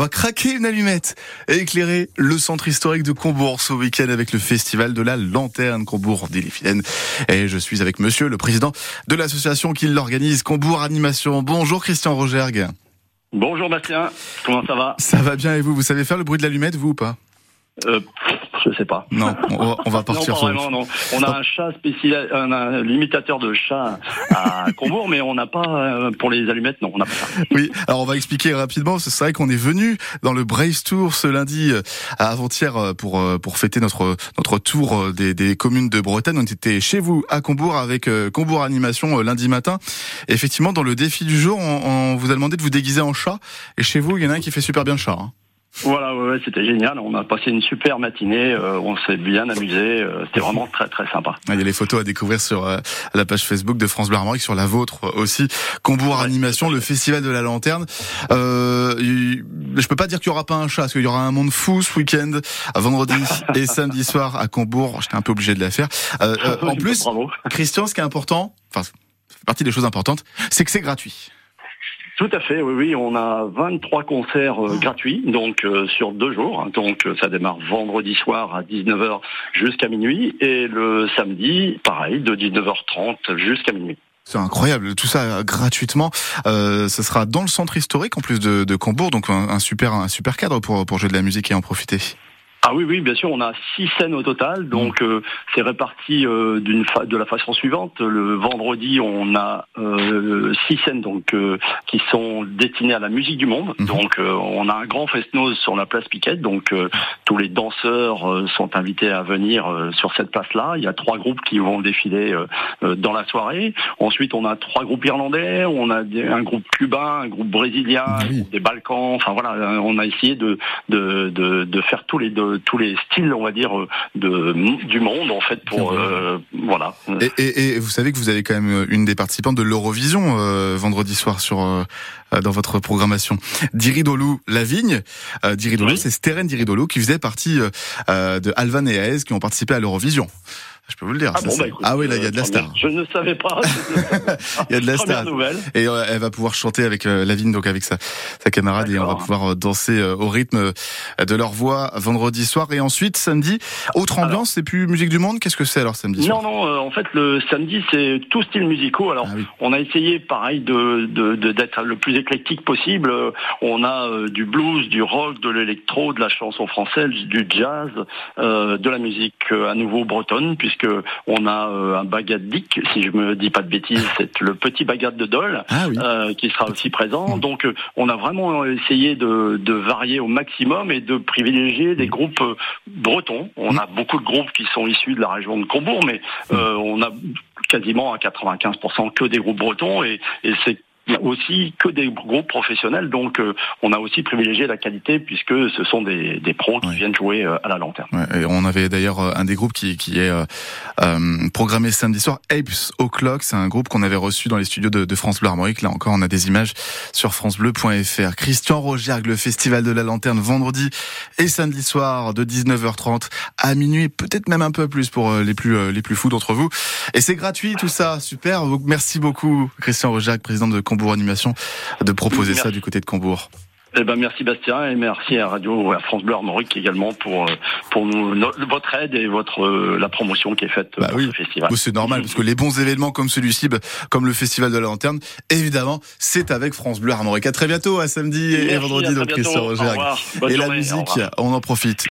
On va craquer une allumette et éclairer le centre historique de Combourg ce week-end avec le festival de la Lanterne Combourg d'Ille-et-Vilaine. Et je suis avec monsieur le président de l'association qui l'organise, Combourg Animation. Bonjour Christian Rogergue. Bonjour Bastien, comment ça va? Ça va bien et vous? Vous savez faire le bruit de l'allumette, vous ou pas? Euh, je sais pas. Non, on va, partir non, vraiment, non. On a un chat spécial, un, limitateur de chat à Combourg, mais on n'a pas euh, pour les allumettes, non, on n'a pas ça. Oui, alors on va expliquer rapidement. C'est vrai qu'on est venu dans le Brave Tour ce lundi euh, à avant-hier euh, pour pour fêter notre notre tour des, des communes de Bretagne. On était chez vous à Combourg avec Combourg Animation lundi matin. effectivement, dans le défi du jour, on, vous a demandé de vous déguiser en chat. Et chez vous, il y en a un qui fait super bien le chat. Hein. Voilà, ouais, c'était génial. On a passé une super matinée. Euh, on s'est bien amusé. Euh, c'était vraiment très très sympa. Il y a les photos à découvrir sur euh, la page Facebook de France Bleu Armorique, sur la vôtre aussi. Combourg Animation, le festival de la lanterne. Euh, je peux pas dire qu'il y aura pas un chat, parce qu'il y aura un monde fou ce week-end, vendredi et samedi soir à Combourg. J'étais un peu obligé de la faire. en plus, Christian, ce qui est important, enfin, partie des choses importantes, c'est que c'est gratuit. Tout à fait, oui, oui. On a 23 concerts euh, gratuits, donc euh, sur deux jours. Donc euh, ça démarre vendredi soir à 19h jusqu'à minuit et le samedi, pareil, de 19h30 jusqu'à minuit. C'est incroyable, tout ça gratuitement. Euh, ce sera dans le centre historique en plus de, de Combourg, donc un, un, super un super cadre pour pour jouer de la musique et en profiter. Ah oui, oui, bien sûr, on a six scènes au total, donc euh, c'est réparti euh, d'une de la façon suivante. Le vendredi, on a euh, six scènes donc qui sont destinées à la musique du monde. Mhm. Donc on a un grand fest-noz sur la place Piquette, donc tous les danseurs sont invités à venir sur cette place-là. Il y a trois groupes qui vont défiler dans la soirée. Ensuite, on a trois groupes irlandais, on a un groupe cubain, un groupe brésilien, ah des Balkans. Enfin voilà, on a essayé de de, de, de faire tous les deux tous les styles, on va dire, de, du monde, en fait, pour euh, voilà. Et, et, vous savez que vous avez quand même une des participantes de l'Eurovision euh, vendredi soir sur euh, dans votre programmation. Diridolou Lavigne, euh, Diridolou, c'est Steren Diridolou qui faisait partie de Alvan et Aez qui ont participé à l'Eurovision. Je peux vous le dire. Ah, bon, bah, ah oui, là, il y a de la star. Je ne savais pas. il y a de la star. Et euh, elle va pouvoir chanter avec euh, Lavigne, donc avec sa, sa camarade, et on va pouvoir euh, danser au rythme de leur voix vendredi soir. Et ensuite, samedi, autre ambiance, c'est plus musique du monde? Qu'est-ce que c'est alors samedi soir? Non, non. en fait, le samedi, c'est tout style musicaux. Alors, ah on a essayé, pareil, de d'être le plus éclectique possible. On a du blues, du rock, de l'électro, de la chanson française, du jazz, de la musique à nouveau bretonne, puisque on a euh, un bagadic, si je me dis pas de bêtises, c'est le petit bagad de Dole ah euh, qui sera aussi présent. Mm. Donc euh, on a vraiment essayé de, varier au maximum et de privilégier des mm. groupes bretons. On a beaucoup de groupes qui sont issus de la région de Combourg, mais mm. on a quasiment à 95% que des groupes bretons et, et c'est aussi que des groupes professionnels. Donc, euh, on a aussi privilégié la qualité puisque ce sont des, des pros qui viennent jouer euh, à la lanterne. Ouais, et on avait d'ailleurs euh, un des groupes qui, qui est programmé samedi soir, Apes O'Clock. C'est un groupe qu'on avait reçu dans les studios de, de France Bleu Armorique. Là encore, on a des images sur francebleu.fr. Christian Rogergue, le festival de la lanterne, vendredi et samedi soir de 19h30 à minuit, peut-être même un peu plus pour les plus les plus fous d'entre vous. Et c'est gratuit tout ça, super. Merci beaucoup, Christian Rogergue, président de Combourg Animation de proposer ça du côté de Combourg. Eh ben merci Bastien et merci à Radio à France Bleu Armorique également pour euh, pour nous votre aide et votre euh, la promotion qui est faite bah pour ce festival. C'est normal parce que les bons événements comme celui-ci, bah, comme le festival de la lanterne, évidemment, c'est avec France Bleu Armorique. À très bientôt, à samedi et vendredi donc Christian Roger. Et la musique, on en profite.